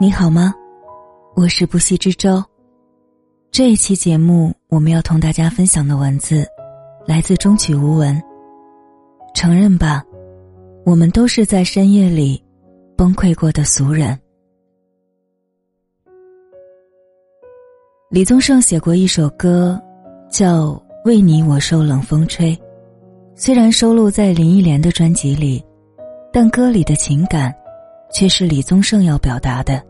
你好吗？我是不息之舟。这一期节目，我们要同大家分享的文字，来自中曲无闻。承认吧，我们都是在深夜里崩溃过的俗人。李宗盛写过一首歌，叫《为你我受冷风吹》，虽然收录在林忆莲的专辑里，但歌里的情感，却是李宗盛要表达的。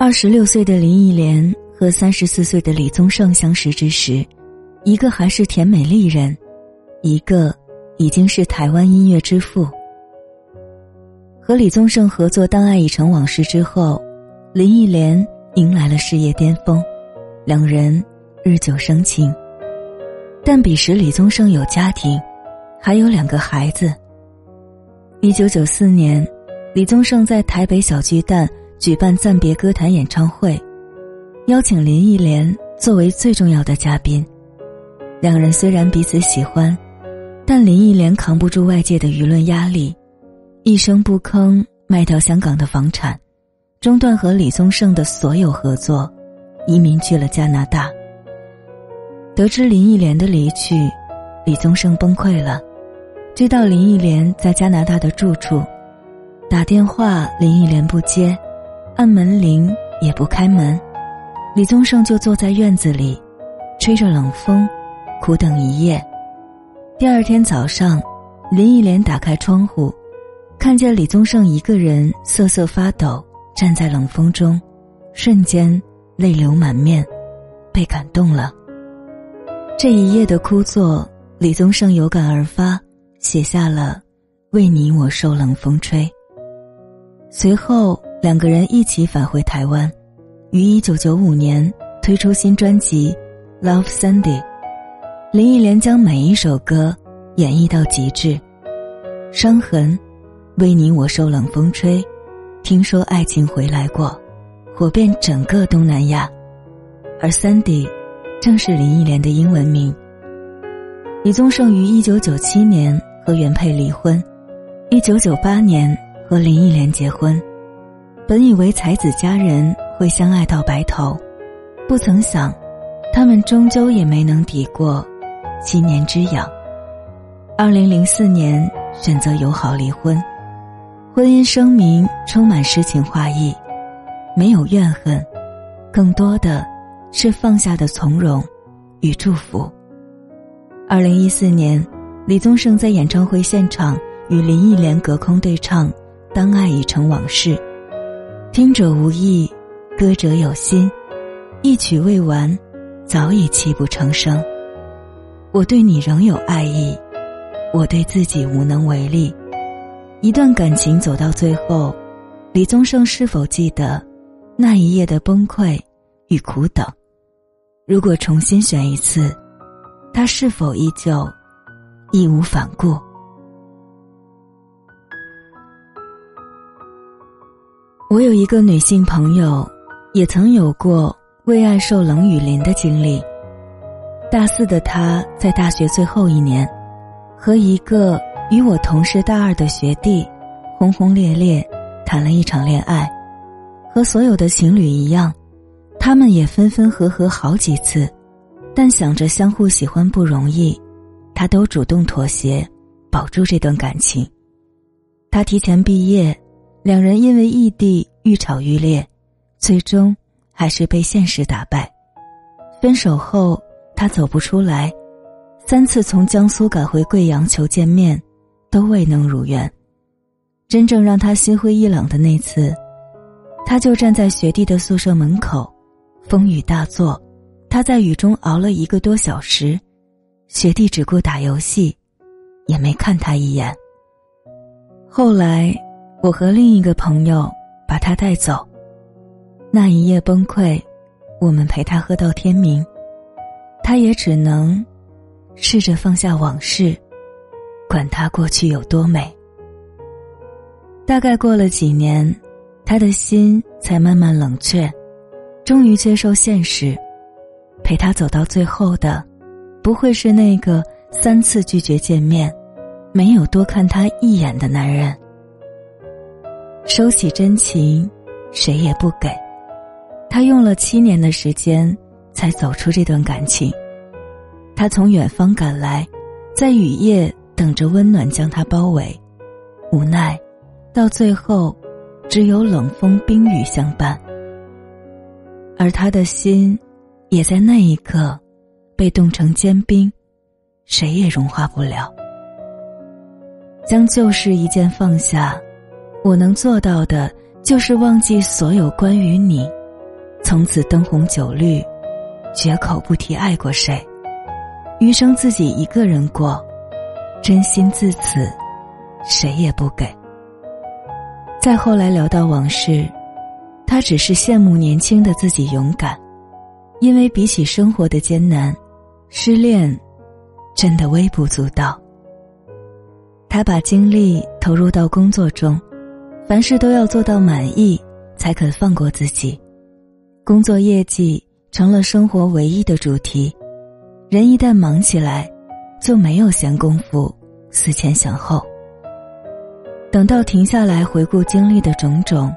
二十六岁的林忆莲和三十四岁的李宗盛相识之时，一个还是甜美丽人，一个已经是台湾音乐之父。和李宗盛合作《当爱已成往事》之后，林忆莲迎来了事业巅峰，两人日久生情。但彼时李宗盛有家庭，还有两个孩子。一九九四年，李宗盛在台北小巨蛋。举办暂别歌坛演唱会，邀请林忆莲作为最重要的嘉宾。两人虽然彼此喜欢，但林忆莲扛不住外界的舆论压力，一声不吭卖掉香港的房产，中断和李宗盛的所有合作，移民去了加拿大。得知林忆莲的离去，李宗盛崩溃了，追到林忆莲在加拿大的住处，打电话林忆莲不接。按门铃也不开门，李宗盛就坐在院子里，吹着冷风，苦等一夜。第二天早上，林忆莲打开窗户，看见李宗盛一个人瑟瑟发抖站在冷风中，瞬间泪流满面，被感动了。这一夜的枯坐，李宗盛有感而发，写下了《为你我受冷风吹》。随后。两个人一起返回台湾，于一九九五年推出新专辑《Love Sunday》。林忆莲将每一首歌演绎到极致，伤痕，为你我受冷风吹，听说爱情回来过，火遍整个东南亚，而 Sandy 正是林忆莲的英文名。李宗盛于一九九七年和原配离婚，一九九八年和林忆莲结婚。本以为才子佳人会相爱到白头，不曾想，他们终究也没能抵过七年之痒。二零零四年选择友好离婚，婚姻声明充满诗情画意，没有怨恨，更多的是放下的从容与祝福。二零一四年，李宗盛在演唱会现场与林忆莲隔空对唱《当爱已成往事》。听者无意，歌者有心，一曲未完，早已泣不成声。我对你仍有爱意，我对自己无能为力。一段感情走到最后，李宗盛是否记得那一夜的崩溃与苦等？如果重新选一次，他是否依旧义无反顾？我有一个女性朋友，也曾有过为爱受冷雨淋的经历。大四的她在大学最后一年，和一个与我同是大二的学弟，轰轰烈烈谈了一场恋爱。和所有的情侣一样，他们也分分合合好几次，但想着相互喜欢不容易，他都主动妥协，保住这段感情。他提前毕业。两人因为异地愈吵愈烈，最终还是被现实打败。分手后，他走不出来，三次从江苏赶回贵阳求见面，都未能如愿。真正让他心灰意冷的那次，他就站在学弟的宿舍门口，风雨大作，他在雨中熬了一个多小时，学弟只顾打游戏，也没看他一眼。后来。我和另一个朋友把他带走，那一夜崩溃，我们陪他喝到天明，他也只能试着放下往事，管他过去有多美。大概过了几年，他的心才慢慢冷却，终于接受现实，陪他走到最后的，不会是那个三次拒绝见面，没有多看他一眼的男人。收起真情，谁也不给。他用了七年的时间才走出这段感情。他从远方赶来，在雨夜等着温暖将他包围，无奈，到最后，只有冷风冰雨相伴。而他的心，也在那一刻，被冻成坚冰，谁也融化不了。将旧事一件放下，我能做到的，就是忘记所有关于你，从此灯红酒绿，绝口不提爱过谁，余生自己一个人过，真心自此，谁也不给。再后来聊到往事，他只是羡慕年轻的自己勇敢，因为比起生活的艰难，失恋，真的微不足道。他把精力投入到工作中，凡事都要做到满意，才肯放过自己。工作业绩成了生活唯一的主题，人一旦忙起来，就没有闲工夫思前想后。等到停下来回顾经历的种种，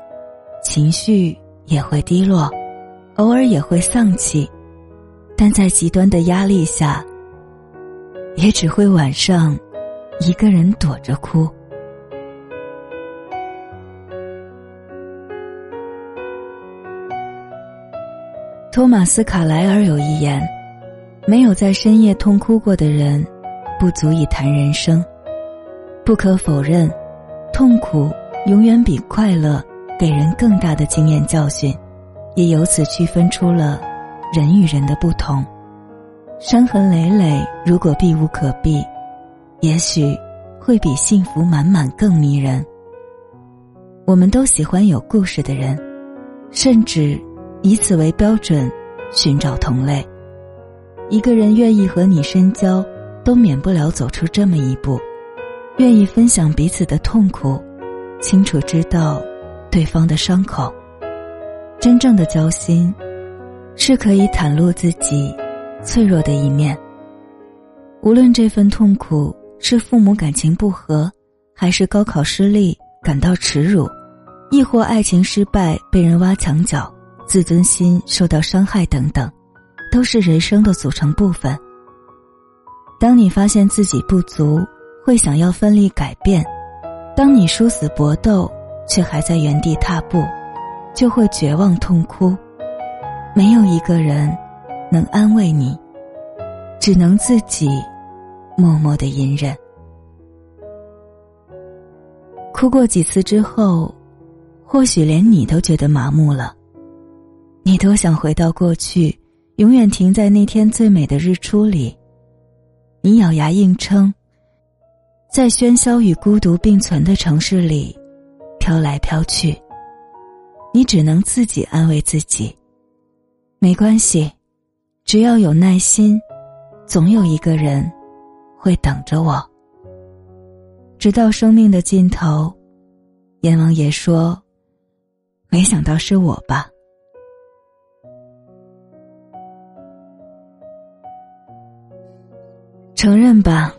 情绪也会低落，偶尔也会丧气，但在极端的压力下，也只会晚上。一个人躲着哭。托马斯·卡莱尔有一言：“没有在深夜痛哭过的人，不足以谈人生。”不可否认，痛苦永远比快乐给人更大的经验教训，也由此区分出了人与人的不同。伤痕累累，如果避无可避。也许会比幸福满满更迷人。我们都喜欢有故事的人，甚至以此为标准寻找同类。一个人愿意和你深交，都免不了走出这么一步：愿意分享彼此的痛苦，清楚知道对方的伤口。真正的交心，是可以袒露自己脆弱的一面，无论这份痛苦。是父母感情不和，还是高考失利感到耻辱，亦或爱情失败被人挖墙脚，自尊心受到伤害等等，都是人生的组成部分。当你发现自己不足，会想要奋力改变；当你殊死搏斗，却还在原地踏步，就会绝望痛哭。没有一个人能安慰你，只能自己。默默的隐忍，哭过几次之后，或许连你都觉得麻木了。你多想回到过去，永远停在那天最美的日出里。你咬牙硬撑，在喧嚣与孤独并存的城市里飘来飘去。你只能自己安慰自己，没关系，只要有耐心，总有一个人。会等着我，直到生命的尽头。阎王爷说：“没想到是我吧？”承认吧，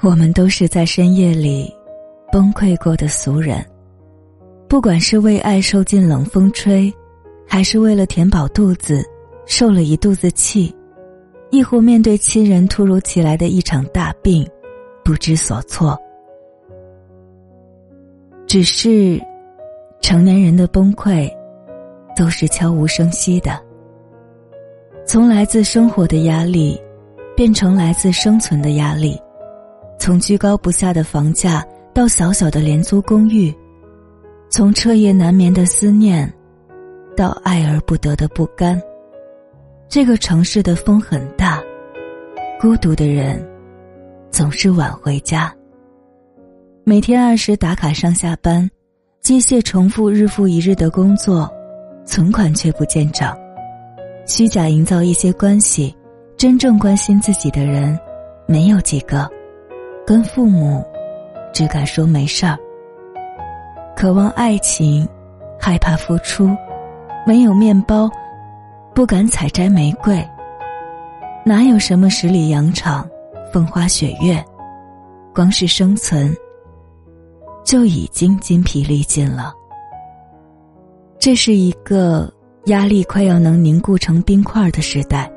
我们都是在深夜里崩溃过的俗人。不管是为爱受尽冷风吹，还是为了填饱肚子受了一肚子气。亦或面对亲人突如其来的一场大病，不知所措。只是，成年人的崩溃，都是悄无声息的。从来自生活的压力，变成来自生存的压力；从居高不下的房价到小小的廉租公寓；从彻夜难眠的思念，到爱而不得的不甘。这个城市的风很大，孤独的人总是晚回家。每天按时打卡上下班，机械重复日复一日的工作，存款却不见涨。虚假营造一些关系，真正关心自己的人没有几个。跟父母只敢说没事儿。渴望爱情，害怕付出，没有面包。不敢采摘玫瑰，哪有什么十里洋场、风花雪月？光是生存，就已经筋疲力尽了。这是一个压力快要能凝固成冰块的时代。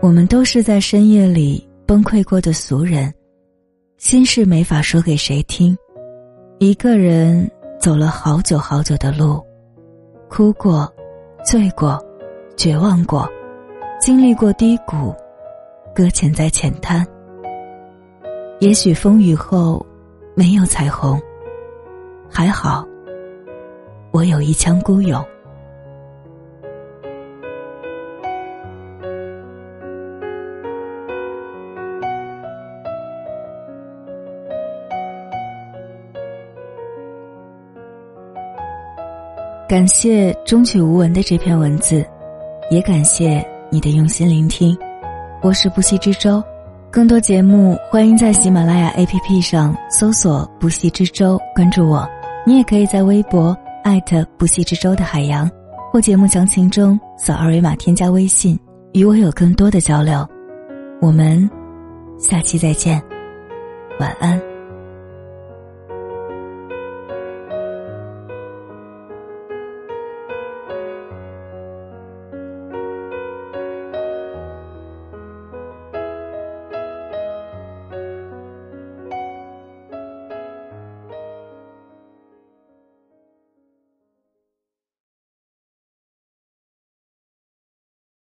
我们都是在深夜里崩溃过的俗人，心事没法说给谁听，一个人走了好久好久的路，哭过，醉过，绝望过，经历过低谷，搁浅在浅滩。也许风雨后没有彩虹，还好。我有一腔孤勇。感谢终曲无闻的这篇文字，也感谢你的用心聆听。我是不息之舟，更多节目欢迎在喜马拉雅 APP 上搜索“不息之舟”，关注我。你也可以在微博。艾特不息之舟的海洋，或节目详情中扫二维码添加微信，与我有更多的交流。我们下期再见，晚安。